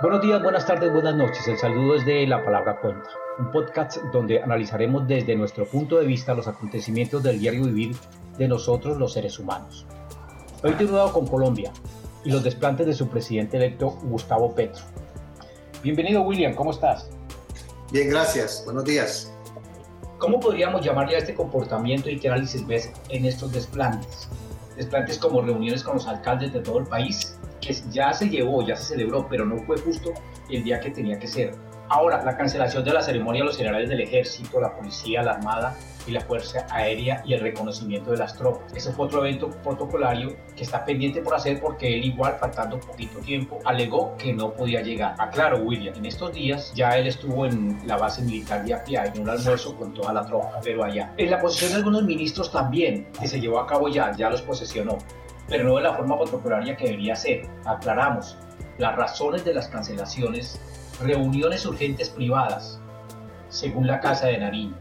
Buenos días, buenas tardes, buenas noches. El saludo es de La Palabra Cuenta, un podcast donde analizaremos desde nuestro punto de vista los acontecimientos del diario vivir de nosotros los seres humanos. Hoy titulado con Colombia y los desplantes de su presidente electo Gustavo Petro. Bienvenido William, ¿cómo estás? Bien, gracias. Buenos días. ¿Cómo podríamos llamarle a este comportamiento y qué análisis ves en estos desplantes? Desplantes como reuniones con los alcaldes de todo el país, ya se llevó, ya se celebró, pero no fue justo el día que tenía que ser. Ahora, la cancelación de la ceremonia de los generales del ejército, la policía, la armada y la fuerza aérea y el reconocimiento de las tropas. Ese fue otro evento protocolario que está pendiente por hacer porque él igual, faltando poquito tiempo, alegó que no podía llegar. Aclaro, William, en estos días ya él estuvo en la base militar de Apia en un almuerzo con toda la tropa, pero allá. En la posición de algunos ministros también, que se llevó a cabo ya, ya los posesionó pero no de la forma protocolaria que debería ser. Aclaramos, las razones de las cancelaciones, reuniones urgentes privadas, según la Casa de Nariño,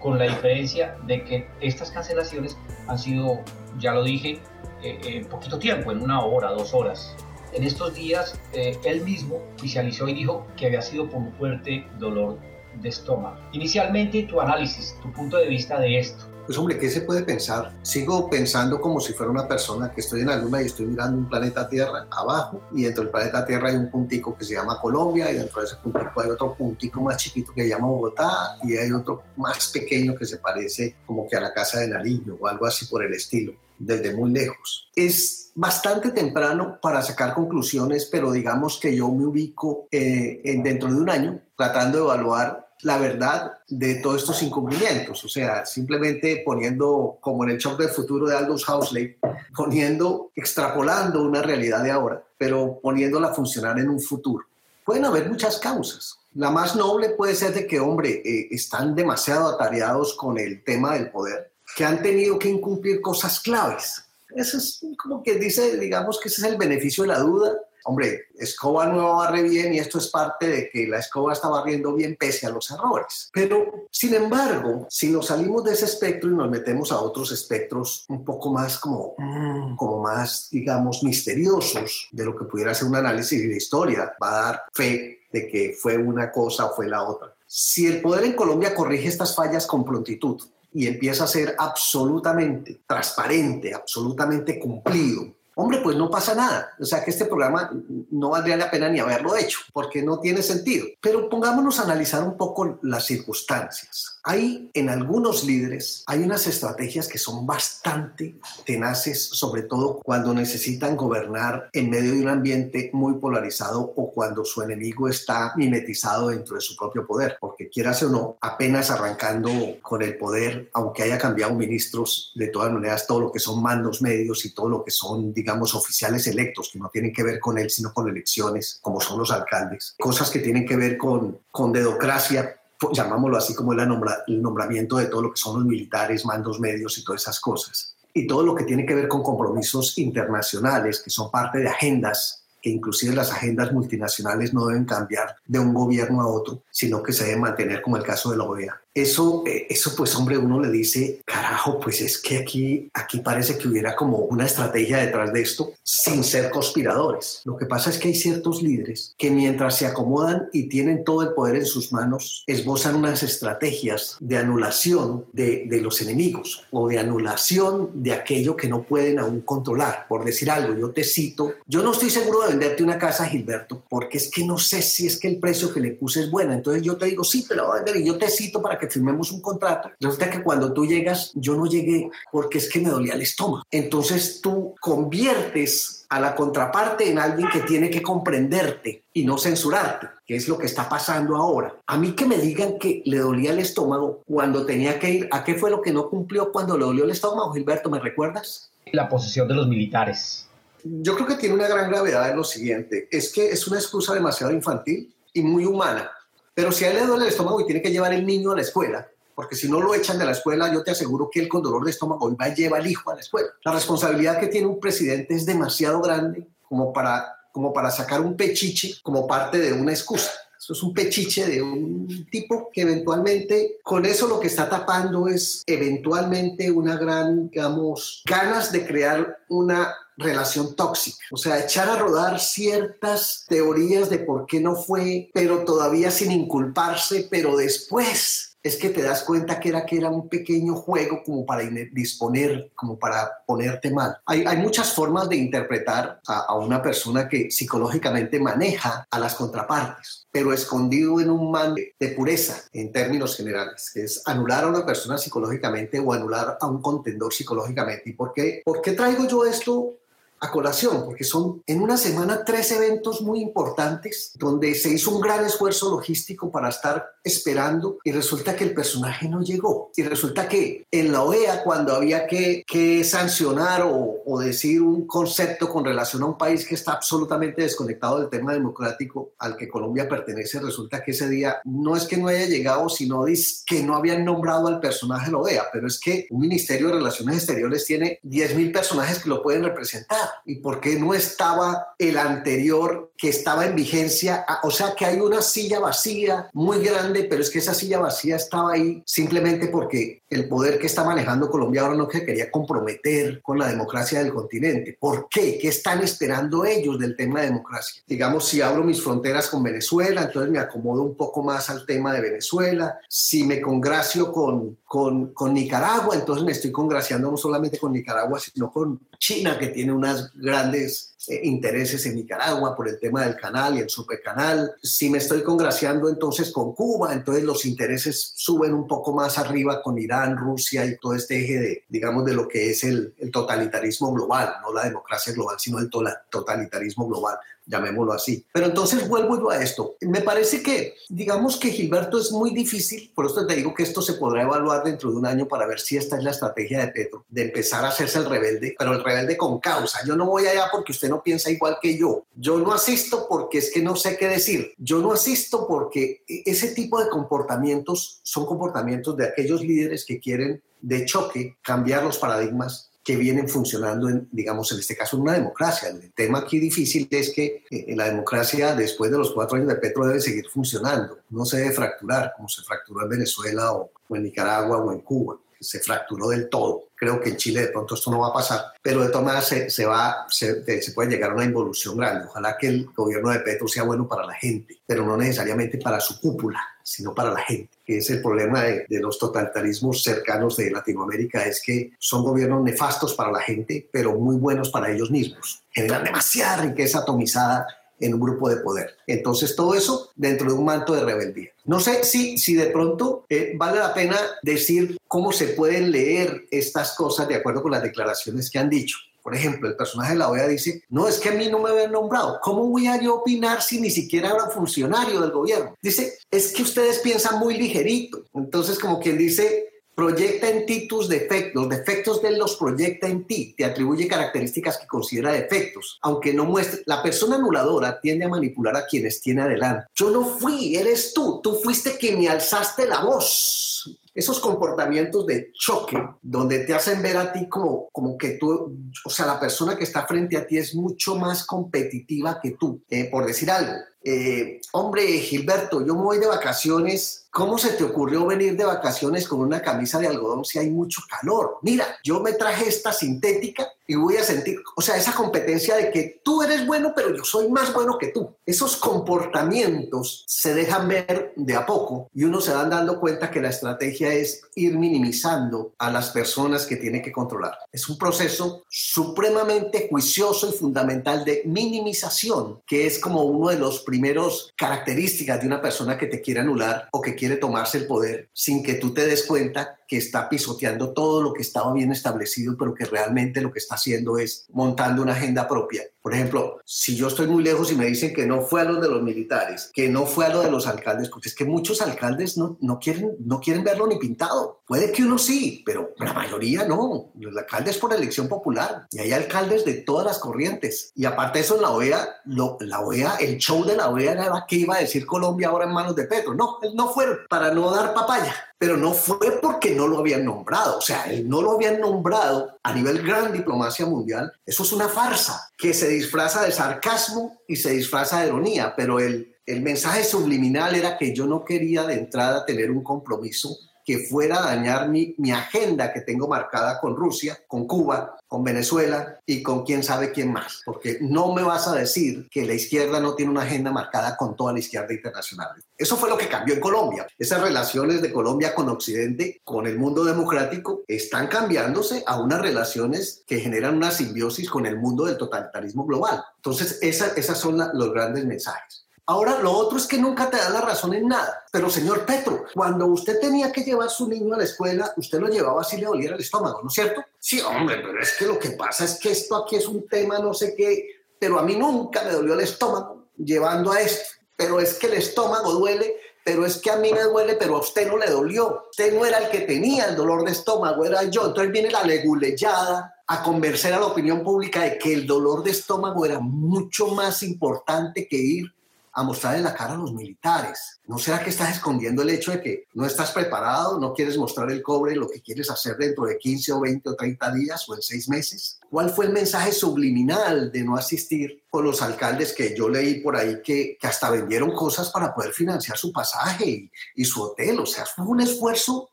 con la diferencia de que estas cancelaciones han sido, ya lo dije, en eh, eh, poquito tiempo, en una hora, dos horas. En estos días, eh, él mismo oficializó y dijo que había sido por un fuerte dolor de estómago. Inicialmente, tu análisis, tu punto de vista de esto. Pues hombre, ¿qué se puede pensar? Sigo pensando como si fuera una persona que estoy en la luna y estoy mirando un planeta Tierra abajo y dentro del planeta Tierra hay un puntico que se llama Colombia y dentro de ese puntico hay otro puntico más chiquito que se llama Bogotá y hay otro más pequeño que se parece como que a la casa de Nariño o algo así por el estilo, desde muy lejos. Es bastante temprano para sacar conclusiones, pero digamos que yo me ubico eh, en dentro de un año tratando de evaluar la verdad de todos estos incumplimientos, o sea, simplemente poniendo, como en el shock del futuro de Aldous Huxley, poniendo, extrapolando una realidad de ahora, pero poniéndola a funcionar en un futuro. Pueden haber muchas causas. La más noble puede ser de que, hombre, eh, están demasiado atareados con el tema del poder, que han tenido que incumplir cosas claves. Eso es como que dice, digamos que ese es el beneficio de la duda hombre, escoba no barre bien y esto es parte de que la escoba está barriendo bien pese a los errores. Pero, sin embargo, si nos salimos de ese espectro y nos metemos a otros espectros un poco más como, mm. como más, digamos, misteriosos de lo que pudiera ser un análisis de historia, va a dar fe de que fue una cosa o fue la otra. Si el poder en Colombia corrige estas fallas con prontitud, y empieza a ser absolutamente transparente, absolutamente cumplido, Hombre, pues no pasa nada. O sea que este programa no valdría la pena ni haberlo hecho, porque no tiene sentido. Pero pongámonos a analizar un poco las circunstancias. Hay en algunos líderes, hay unas estrategias que son bastante tenaces, sobre todo cuando necesitan gobernar en medio de un ambiente muy polarizado o cuando su enemigo está mimetizado dentro de su propio poder, porque quieras o no, apenas arrancando con el poder, aunque haya cambiado ministros, de todas maneras todo lo que son mandos medios y todo lo que son, digamos, oficiales electos, que no tienen que ver con él, sino con elecciones, como son los alcaldes, cosas que tienen que ver con, con dedocracia, llamámoslo así como el, el nombramiento de todo lo que son los militares, mandos medios y todas esas cosas. Y todo lo que tiene que ver con compromisos internacionales, que son parte de agendas que inclusive las agendas multinacionales no deben cambiar de un gobierno a otro, sino que se deben mantener como el caso de la OEA. Eso, eh, eso pues hombre, uno le dice, carajo, pues es que aquí, aquí parece que hubiera como una estrategia detrás de esto sin ser conspiradores. Lo que pasa es que hay ciertos líderes que mientras se acomodan y tienen todo el poder en sus manos, esbozan unas estrategias de anulación de, de los enemigos o de anulación de aquello que no pueden aún controlar. Por decir algo, yo te cito, yo no estoy seguro de venderte una casa, Gilberto, porque es que no sé si es que el precio que le puse es bueno. Entonces yo te digo, sí, te lo voy a vender y yo te cito para que firmemos un contrato. Resulta que cuando tú llegas, yo no llegué porque es que me dolía el estómago. Entonces tú conviertes a la contraparte en alguien que tiene que comprenderte y no censurarte, que es lo que está pasando ahora. A mí que me digan que le dolía el estómago cuando tenía que ir, ¿a qué fue lo que no cumplió cuando le dolió el estómago, Gilberto? ¿Me recuerdas? La posición de los militares yo creo que tiene una gran gravedad en lo siguiente, es que es una excusa demasiado infantil y muy humana. Pero si a él le duele el estómago y tiene que llevar el niño a la escuela, porque si no lo echan de la escuela, yo te aseguro que él con dolor de estómago va a llevar al hijo a la escuela. La responsabilidad que tiene un presidente es demasiado grande como para, como para sacar un pechiche como parte de una excusa. Eso es un pechiche de un tipo que eventualmente con eso lo que está tapando es eventualmente una gran, digamos, ganas de crear una relación tóxica, o sea, echar a rodar ciertas teorías de por qué no fue, pero todavía sin inculparse, pero después es que te das cuenta que era que era un pequeño juego como para disponer, como para ponerte mal. Hay, muchas formas de interpretar a, una persona que psicológicamente maneja a las contrapartes, pero escondido en un man de pureza en términos generales, que es anular a una persona psicológicamente o anular a un contendor psicológicamente. ¿Y por qué, por qué traigo yo esto a colación, porque son en una semana tres eventos muy importantes donde se hizo un gran esfuerzo logístico para estar esperando y resulta que el personaje no llegó. Y resulta que en la OEA, cuando había que, que sancionar o, o decir un concepto con relación a un país que está absolutamente desconectado del tema democrático al que Colombia pertenece, resulta que ese día no es que no haya llegado, sino que no habían nombrado al personaje de la OEA, pero es que un Ministerio de Relaciones Exteriores tiene 10.000 personajes que lo pueden representar y por qué no estaba el anterior que estaba en vigencia. Ah, o sea que hay una silla vacía muy grande, pero es que esa silla vacía estaba ahí simplemente porque el poder que está manejando Colombia ahora no se quería comprometer con la democracia del continente. ¿Por qué? ¿Qué están esperando ellos del tema de democracia? Digamos, si abro mis fronteras con Venezuela, entonces me acomodo un poco más al tema de Venezuela. Si me congracio con, con, con Nicaragua, entonces me estoy congraciando no solamente con Nicaragua, sino con China, que tiene unas grandes intereses en Nicaragua por el tema del canal y el supercanal. Si me estoy congraciando entonces con Cuba, entonces los intereses suben un poco más arriba con Irán, Rusia y todo este eje de, digamos, de lo que es el, el totalitarismo global, no la democracia global, sino el totalitarismo global llamémoslo así. Pero entonces vuelvo yo a esto. Me parece que, digamos que Gilberto es muy difícil, por eso te digo que esto se podrá evaluar dentro de un año para ver si esta es la estrategia de Petro, de empezar a hacerse el rebelde, pero el rebelde con causa. Yo no voy allá porque usted no piensa igual que yo. Yo no asisto porque es que no sé qué decir. Yo no asisto porque ese tipo de comportamientos son comportamientos de aquellos líderes que quieren de choque cambiar los paradigmas que vienen funcionando, en, digamos, en este caso, en una democracia. El tema aquí difícil es que eh, la democracia, después de los cuatro años de Petro, debe seguir funcionando. No se debe fracturar, como se fracturó en Venezuela o, en Nicaragua o en Cuba. Se fracturó del todo. Creo que en Chile de pronto esto no va a pasar, pero de todas maneras se, se va, se, puede llegar a una involución grande. Ojalá que el gobierno de Petro sea bueno para la gente, pero no necesariamente para su cúpula, sino para la gente que es el problema de, los totalitarismos cercanos de Latinoamérica, es que son gobiernos nefastos para la gente, pero muy buenos para ellos mismos. Generan demasiada riqueza atomizada en un grupo de poder. Entonces, todo eso dentro de un manto de rebeldía. No sé si, si de pronto eh, vale la pena decir cómo se pueden leer estas cosas de acuerdo con las declaraciones que han dicho. Por ejemplo, el personaje de la OEA dice, no, es que a mí no me habían nombrado. ¿Cómo voy a yo opinar si ni siquiera era funcionario del gobierno? Dice, es que ustedes piensan muy ligerito. Entonces, como quien dice, proyecta en ti tus defectos, los defectos de él los proyecta en ti, te atribuye características que considera defectos, aunque no muestre. La persona anuladora tiende a manipular a quienes tiene adelante. Yo no fui, eres tú, tú fuiste quien me alzaste la voz esos comportamientos de choque, donde te hacen ver a ti como, como que tú, o sea, la persona que está frente a ti es mucho más competitiva que tú, eh, por decir algo. Eh, hombre, Gilberto, yo me voy de vacaciones ¿Cómo se te ocurrió venir de vacaciones con una camisa de algodón si hay mucho calor? Mira, yo me traje esta sintética y voy a sentir, o sea, esa competencia de que tú eres bueno, pero yo soy más bueno que tú. Esos comportamientos se dejan ver de a poco y uno se van dando cuenta que la estrategia es ir minimizando a las personas que tiene que controlar. Es un proceso supremamente juicioso y fundamental de minimización, que es como uno de los primeros características de una persona que te quiere anular o que quiere tomarse el poder sin que tú te des cuenta que está pisoteando todo lo que estaba bien establecido, pero que realmente lo que está haciendo es montando una agenda propia. Por ejemplo, si yo estoy muy lejos y me dicen que no fue a lo de los militares, que no fue a lo de los alcaldes, porque es que muchos alcaldes no, no, quieren, no quieren verlo ni pintado. Puede que uno sí, pero la mayoría no. Los alcaldes por elección popular y hay alcaldes de todas las corrientes. Y aparte de eso, en la OEA, lo, la OEA, el show de la OEA era que iba a decir Colombia ahora en manos de Petro. No, no fueron para no dar papaya pero no fue porque no lo habían nombrado, o sea, él no lo habían nombrado a nivel gran diplomacia mundial, eso es una farsa, que se disfraza de sarcasmo y se disfraza de ironía, pero el, el mensaje subliminal era que yo no quería de entrada tener un compromiso que fuera a dañar mi, mi, agenda que tengo marcada con Rusia, con Cuba, con Venezuela y con quién sabe quién más. Porque no me vas a decir que la izquierda no tiene una agenda marcada con toda la izquierda internacional. Eso fue lo que cambió en Colombia. Esas relaciones de Colombia con Occidente, con el mundo democrático, están cambiándose a unas relaciones que generan una simbiosis con el mundo del totalitarismo global. Entonces, esa, esas son la, los grandes mensajes. Ahora, lo otro es que nunca te da la razón en nada. Pero, señor Petro, cuando usted tenía que llevar a su niño a la escuela, usted lo llevaba así le doliera el estómago, ¿no es cierto? Sí, hombre, pero es que lo que pasa es que esto aquí es un tema no sé qué, pero a mí nunca me dolió el estómago llevando a esto. Pero es que el estómago duele, pero es que a mí me duele, pero a usted no le dolió. Usted no era el que tenía el dolor de estómago, era yo. Entonces viene la leguleyada a convencer a la opinión pública de que el dolor de estómago era mucho más importante que ir a mostrarle la cara a los militares. ¿No será que estás escondiendo el hecho de que no estás preparado, no quieres mostrar el cobre, lo que quieres hacer dentro de 15 o 20 o 30 días o en 6 meses? ¿Cuál fue el mensaje subliminal de no asistir con los alcaldes que yo leí por ahí que, que hasta vendieron cosas para poder financiar su pasaje y, y su hotel? O sea, fue un esfuerzo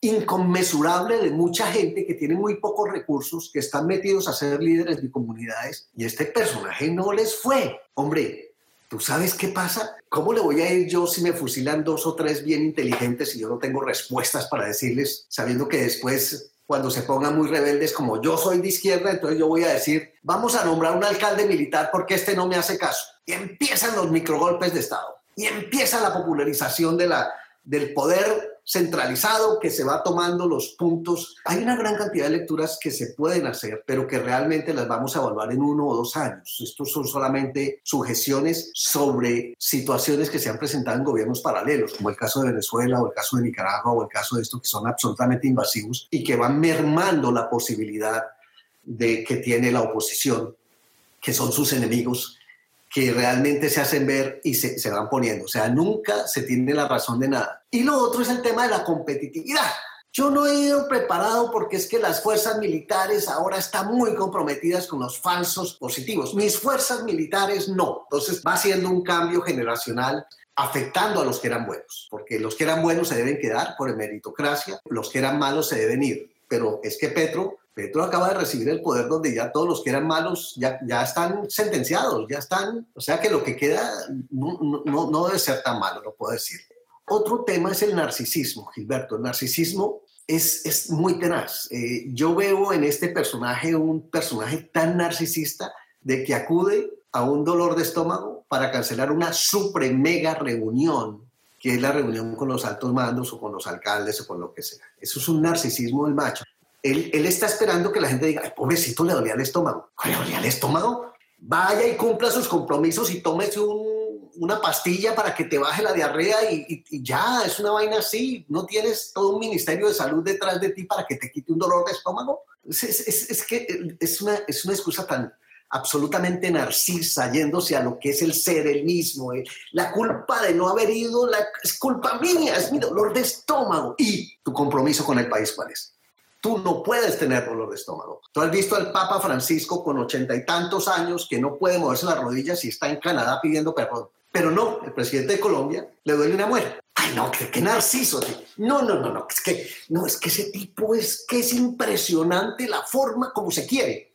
inconmensurable de mucha gente que tiene muy pocos recursos, que están metidos a ser líderes de comunidades y este personaje no les fue. Hombre, ¿Tú sabes qué pasa? ¿Cómo le voy a ir yo si me fusilan dos o tres bien inteligentes y yo no tengo respuestas para decirles, sabiendo que después, cuando se pongan muy rebeldes como yo soy de izquierda, entonces yo voy a decir, vamos a nombrar un alcalde militar porque este no me hace caso? Y empiezan los microgolpes de Estado y empieza la popularización de la, del poder centralizado que se va tomando los puntos. Hay una gran cantidad de lecturas que se pueden hacer, pero que realmente las vamos a evaluar en uno o dos años. Estos son solamente sugestiones sobre situaciones que se han presentado en gobiernos paralelos, como el caso de Venezuela o el caso de Nicaragua o el caso de esto que son absolutamente invasivos y que van mermando la posibilidad de que tiene la oposición, que son sus enemigos, que realmente se hacen ver y se, se, van poniendo. O sea, nunca se tiene la razón de nada. Y lo otro es el tema de la competitividad. Yo no he ido preparado porque es que las fuerzas militares ahora están muy comprometidas con los falsos positivos. Mis fuerzas militares no. Entonces va siendo un cambio generacional afectando a los que eran buenos, porque los que eran buenos se deben quedar por meritocracia, los que eran malos se deben ir. Pero es que Petro Petro acaba de recibir el poder donde ya todos los que eran malos ya, ya están sentenciados, ya están, o sea que lo que queda no, no, no debe ser tan malo, lo puedo decir. Otro tema es el narcisismo, Gilberto. El narcisismo es, es muy tenaz. Eh, yo veo en este personaje un personaje tan narcisista de que acude a un dolor de estómago para cancelar una super mega reunión, que es la reunión con los altos mandos o con los alcaldes o con lo que sea. Eso es un narcisismo del macho. Él, está esperando que la gente diga, Ay, pobrecito, le dolía el estómago. ¿Le dolía el estómago? Vaya y cumpla sus compromisos y tómese un, una pastilla para que te baje la diarrea y, ya, es una vaina así. No tienes todo un ministerio de salud detrás de ti para que te quite un dolor de estómago. Es, es, que es una, excusa tan, absolutamente narcisa, yéndose a lo que es el ser, el mismo. La culpa de no haber ido la, es culpa mía, es mi dolor de estómago. ¿Y tu compromiso con el país cuál es? Tú no puedes tener dolor de estómago. Tú has visto al Papa Francisco con ochenta y tantos años que no puede moverse las rodillas y está en Canadá pidiendo perdón. Pero no, el presidente de Colombia le duele una muerte. Ay, no, qué, qué narciso. No, no, no, no, es que, no, es que ese tipo es que es impresionante la forma como se quiere.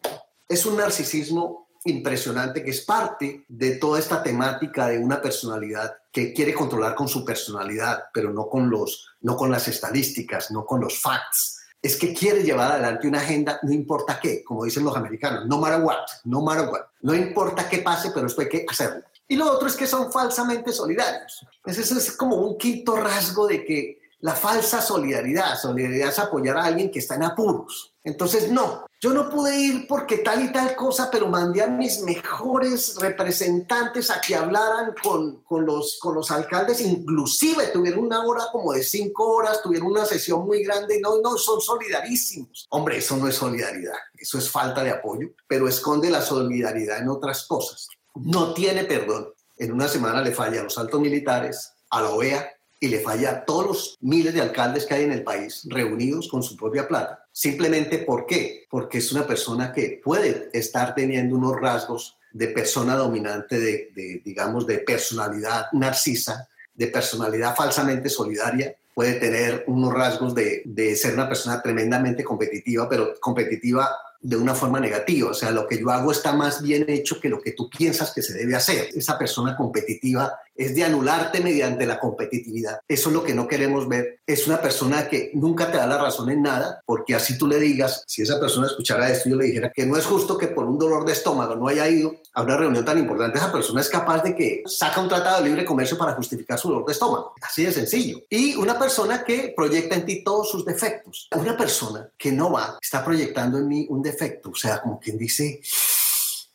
Es un narcisismo impresionante que es parte de toda esta temática de una personalidad que quiere controlar con su personalidad, pero no con los no con las estadísticas, no con los facts es que quiere llevar adelante una agenda, no importa qué, como dicen los americanos, no matter what, no matter what, no importa qué pase, pero esto hay que hacerlo. Y lo otro es que son falsamente solidarios. Ese es como un quinto rasgo de que la falsa solidaridad, solidaridad es apoyar a alguien que está en apuros. Entonces, no, yo no pude ir porque tal y tal cosa, pero mandé a mis mejores representantes a que hablaran con, con, los, con los alcaldes, inclusive tuvieron una hora como de cinco horas, tuvieron una sesión muy grande, no, no, son solidarísimos. Hombre, eso no es solidaridad, eso es falta de apoyo, pero esconde la solidaridad en otras cosas. No tiene perdón. En una semana le falla a los altos militares, a la OEA, y le falla a todos los miles de alcaldes que hay en el país reunidos con su propia plata. Simplemente ¿por qué? Porque es una persona que puede estar teniendo unos rasgos de persona dominante, de, digamos, de personalidad narcisa, de personalidad falsamente solidaria, puede tener unos rasgos de, de ser una persona tremendamente competitiva, pero competitiva de una forma negativa. O sea, lo que yo hago está más bien hecho que lo que tú piensas que se debe hacer. Esa persona competitiva es de anularte mediante la competitividad. Eso es lo que no queremos ver. Es una persona que nunca te da la razón en nada, porque así tú le digas, si esa persona escuchara esto, yo le dijera que no es justo que por un dolor de estómago no haya ido a una reunión tan importante. Esa persona es capaz de que saca un tratado de libre comercio para justificar su dolor de estómago. Así de sencillo. Y una persona que proyecta en ti todos sus defectos. Una persona que no va, está proyectando en mí un defecto. O sea, como quien dice,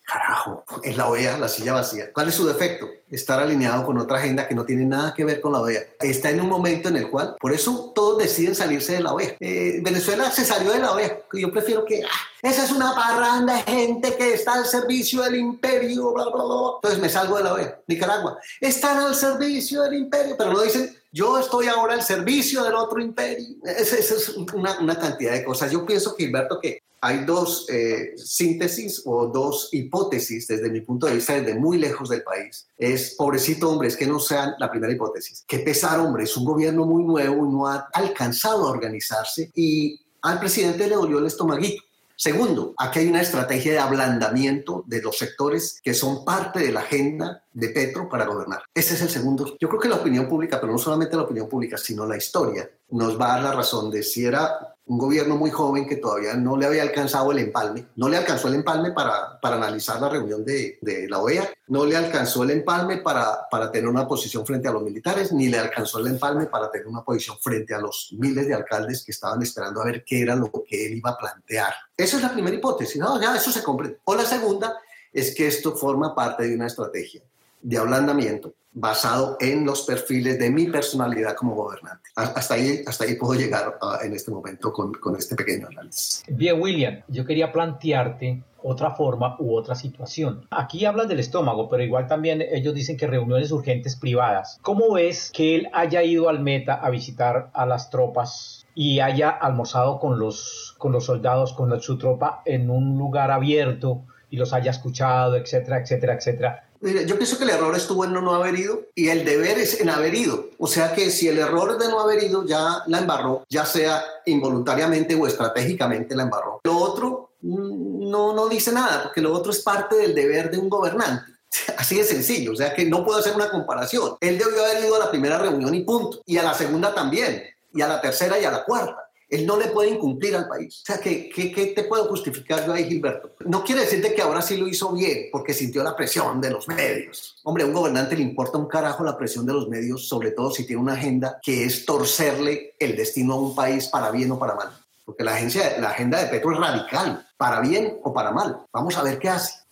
carajo, es la OEA, la silla vacía. ¿Cuál es su defecto? Estar alineado con otra agenda que no tiene nada que ver con la OEA. Está en un momento en el cual, por eso todos deciden salirse de la OEA. Eh, Venezuela se salió de la OEA. Yo prefiero que, ah, esa es una parranda de gente que está al servicio del imperio, bla, bla, bla. Entonces me salgo de la OEA. Nicaragua, están al servicio del imperio, pero no dicen, yo estoy ahora al servicio del otro imperio. Esa, es una, una, cantidad de cosas. Yo pienso, Gilberto, que hay dos eh, síntesis o dos hipótesis desde mi punto de vista, desde muy lejos del país. Es, pobrecito hombre, es que no sean la primera hipótesis. Qué pesar, hombre, es un gobierno muy nuevo y no ha alcanzado a organizarse y al presidente le dolió el estomaguito. Segundo, aquí hay una estrategia de ablandamiento de los sectores que son parte de la agenda de Petro para gobernar. Ese es el segundo. Yo creo que la opinión pública, pero no solamente la opinión pública, sino la historia, nos va a dar la razón de si era un gobierno muy joven que todavía no le había alcanzado el empalme, no le alcanzó el empalme para, para analizar la reunión de, la OEA, no le alcanzó el empalme para, para tener una posición frente a los militares, ni le alcanzó el empalme para tener una posición frente a los miles de alcaldes que estaban esperando a ver qué era lo que él iba a plantear. Esa es la primera hipótesis, no, ya eso se comprende. O la segunda es que esto forma parte de una estrategia de ablandamiento basado en los perfiles de mi personalidad como gobernante. Hasta ahí, hasta ahí puedo llegar uh, en este momento con, con, este pequeño análisis. Bien, William, yo quería plantearte otra forma u otra situación. Aquí hablas del estómago, pero igual también ellos dicen que reuniones urgentes privadas. ¿Cómo ves que él haya ido al Meta a visitar a las tropas y haya almorzado con los, con los soldados, con su tropa en un lugar abierto y los haya escuchado, etcétera, etcétera, etcétera? Yo pienso que el error estuvo en no haber ido y el deber es en haber ido. O sea que si el error de no haber ido, ya la embarró, ya sea involuntariamente o estratégicamente la embarró. Lo otro mm, no, no dice nada, porque lo otro es parte del deber de un gobernante. Así de sencillo, o sea que no puedo hacer una comparación. Él debió haber ido a la primera reunión y punto. Y a la segunda también. Y a la tercera y a la cuarta. Él no le puede incumplir al país. O sea, ¿qué, te puedo justificar yo ahí, Gilberto? No quiere decirte que ahora sí lo hizo bien, porque sintió la presión de los medios. Hombre, a un gobernante le importa un carajo la presión de los medios, sobre todo si tiene una agenda que es torcerle el destino a un país para bien o para mal. Porque la agenda de Petro es radical, para bien o para mal. Vamos a ver qué hace.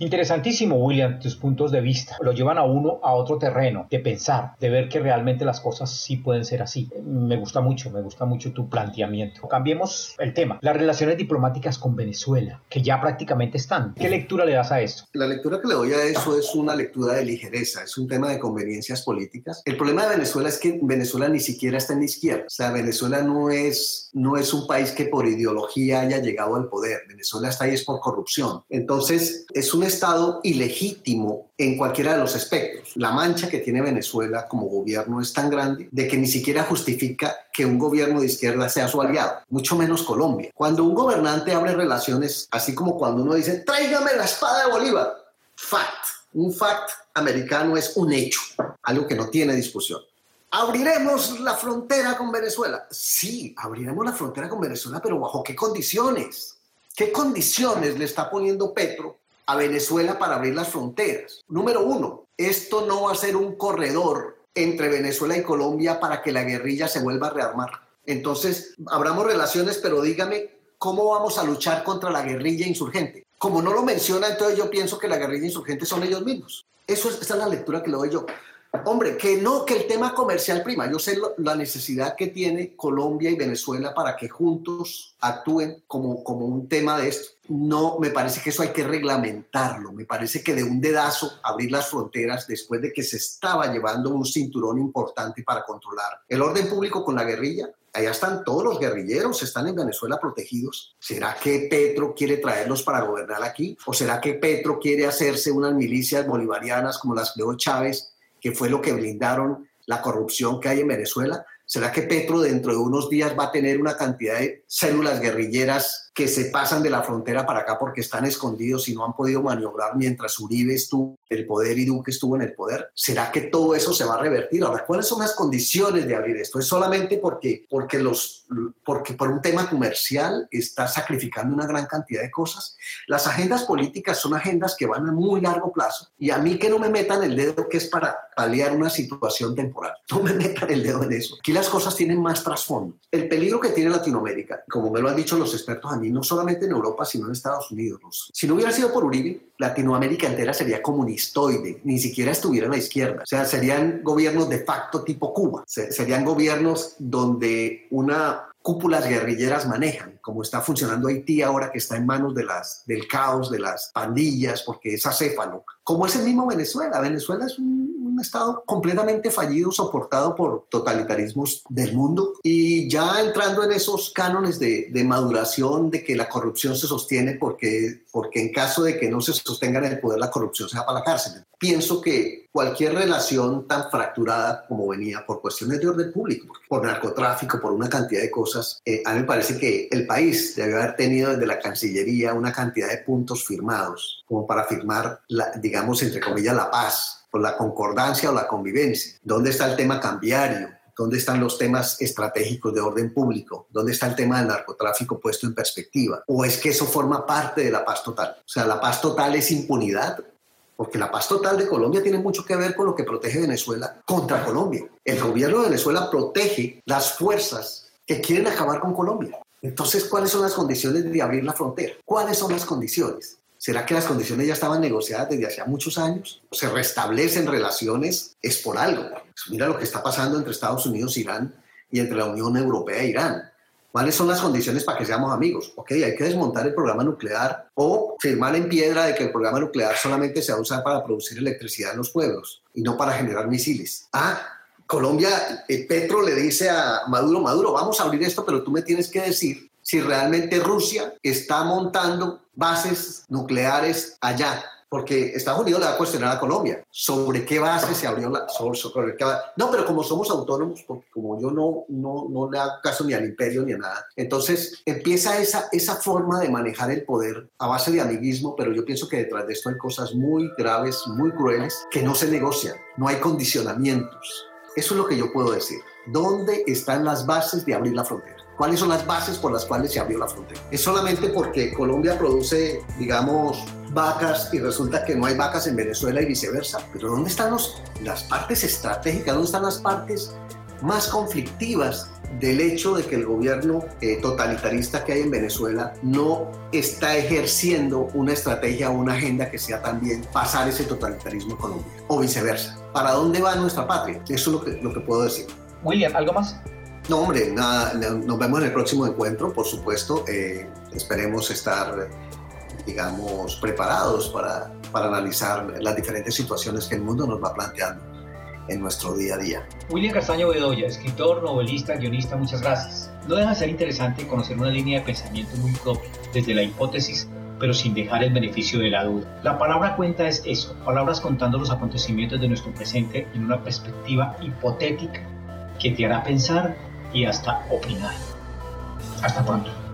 Interesantísimo, William, tus puntos de vista. Lo llevan a uno a otro terreno, de pensar, de ver que realmente las cosas sí pueden ser así. Me gusta mucho, me gusta mucho tu planteamiento. Cambiemos el tema. Las relaciones diplomáticas con Venezuela, que ya prácticamente están. ¿Qué lectura le das a esto? La lectura que le doy a eso es una lectura de ligereza, es un tema de conveniencias políticas. El problema de Venezuela es que Venezuela ni siquiera está en la izquierda. O sea, Venezuela no es, no es un país que por ideología haya llegado al poder. Venezuela está ahí es por corrupción. Entonces, es un Estado ilegítimo en cualquiera de los aspectos. La mancha que tiene Venezuela como gobierno es tan grande de que ni siquiera justifica que un gobierno de izquierda sea su aliado, mucho menos Colombia. Cuando un gobernante abre relaciones, así como cuando uno dice, tráigame la espada de Bolívar, fact, un fact americano es un hecho, algo que no tiene discusión. ¿Abriremos la frontera con Venezuela? Sí, abriremos la frontera con Venezuela, pero ¿bajo qué condiciones? ¿Qué condiciones le está poniendo Petro a Venezuela para abrir las fronteras. Número uno, esto no va a ser un corredor entre Venezuela y Colombia para que la guerrilla se vuelva a rearmar. Entonces, abramos relaciones, pero dígame, ¿cómo vamos a luchar contra la guerrilla insurgente? Como no lo menciona, entonces yo pienso que la guerrilla insurgente son ellos mismos. Eso es, esa es la lectura que le doy yo. Hombre, que no, que el tema comercial prima. Yo sé la necesidad que tiene Colombia y Venezuela para que juntos actúen como, como un tema de esto. No, me parece que eso hay que reglamentarlo. Me parece que de un dedazo abrir las fronteras después de que se estaba llevando un cinturón importante para controlar el orden público con la guerrilla Allá están todos los guerrilleros, están en Venezuela protegidos. ¿Será que Petro quiere traerlos para gobernar aquí? ¿O será que Petro quiere hacerse unas milicias bolivarianas como las creó Chávez, que fue lo que blindaron la corrupción que hay en Venezuela? ¿Será que Petro dentro de unos días va a tener una cantidad de células guerrilleras que se pasan de la frontera para acá porque están escondidos y no han podido maniobrar mientras Uribe estuvo en el poder y Duque estuvo en el poder? ¿Será que todo eso se va a revertir? Ahora, ¿cuáles son las condiciones de abrir esto? ¿Es solamente porque, porque, los, porque por un tema comercial está sacrificando una gran cantidad de cosas? Las agendas políticas son agendas que van a muy largo plazo y a mí que no me metan el dedo que es para paliar una situación temporal. No me metan el dedo en eso. Aquí las cosas tienen más trasfondo. El peligro que tiene Latinoamérica, como me lo han dicho los expertos a mí, no solamente en Europa, sino en Estados Unidos. Si no hubiera sido por Uribe, Latinoamérica entera sería comunistoide, ni siquiera estuviera en la izquierda. O sea, serían gobiernos de facto tipo Cuba. Serían gobiernos donde una cúpulas guerrilleras manejan, como está funcionando Haití ahora que está en manos de las, del caos, de las pandillas, porque es acéfalo. Como es el mismo Venezuela. Venezuela es un estado completamente fallido, soportado por totalitarismos del mundo. Y ya entrando en esos cánones de, de maduración, de que la corrupción se sostiene porque, porque en caso de que no se sostenga en el poder, la corrupción se va para la cárcel. Pienso que cualquier relación tan fracturada como venía por cuestiones de orden público, por narcotráfico, por una cantidad de cosas, eh, a mí me parece que el país debe haber tenido desde la Cancillería una cantidad de puntos firmados como para firmar, la, digamos, entre comillas, la paz o la concordancia o la convivencia. ¿Dónde está el tema cambiario? ¿Dónde están los temas estratégicos de orden público? ¿Dónde está el tema del narcotráfico puesto en perspectiva? ¿O es que eso forma parte de la paz total? O sea, la paz total es impunidad, porque la paz total de Colombia tiene mucho que ver con lo que protege Venezuela contra Colombia. El gobierno de Venezuela protege las fuerzas que quieren acabar con Colombia. Entonces, ¿cuáles son las condiciones de abrir la frontera? ¿Cuáles son las condiciones? ¿Será que las condiciones ya estaban negociadas desde hace muchos años? ¿Se restablecen relaciones? Es por algo. Pues mira lo que está pasando entre Estados Unidos e Irán y entre la Unión Europea e Irán. ¿Cuáles son las condiciones para que seamos amigos? Ok, hay que desmontar el programa nuclear o firmar en piedra de que el programa nuclear solamente se va a usar para producir electricidad en los pueblos y no para generar misiles. Ah, Colombia, eh, Petro le dice a Maduro, Maduro, vamos a abrir esto, pero tú me tienes que decir si realmente Rusia está montando bases nucleares allá. Porque Estados Unidos le va a cuestionar a Colombia sobre qué base se abrió la... Sobre, no, pero como somos autónomos, porque como yo no, no, no le hago caso ni al imperio ni a nada, entonces empieza esa, esa forma de manejar el poder a base de amiguismo, pero yo pienso que detrás de esto hay cosas muy graves, muy crueles, que no se negocian, no hay condicionamientos. Eso es lo que yo puedo decir. ¿Dónde están las bases de abrir la frontera? ¿Cuáles son las bases por las cuales se abrió la frontera? Es solamente porque Colombia produce, digamos, vacas y resulta que no hay vacas en Venezuela y viceversa. Pero ¿dónde están los, las partes estratégicas? ¿Dónde están las partes más conflictivas del hecho de que el gobierno eh, totalitarista que hay en Venezuela no está ejerciendo una estrategia o una agenda que sea también pasar ese totalitarismo a Colombia o viceversa. ¿Para dónde va nuestra patria? Eso es lo que, lo que puedo decir. William, ¿algo más? No, hombre, nada, nos vemos en el próximo encuentro, por supuesto. Eh, esperemos estar, digamos, preparados para, para analizar las diferentes situaciones que el mundo nos va planteando en nuestro día a día. William Castaño Bedoya, escritor, novelista, guionista, muchas gracias. No deja de ser interesante conocer una línea de pensamiento muy propia, desde la hipótesis, pero sin dejar el beneficio de la duda. La palabra cuenta es eso, palabras contando los acontecimientos de nuestro presente en una perspectiva hipotética que te hará pensar y hasta opinar. Hasta pronto.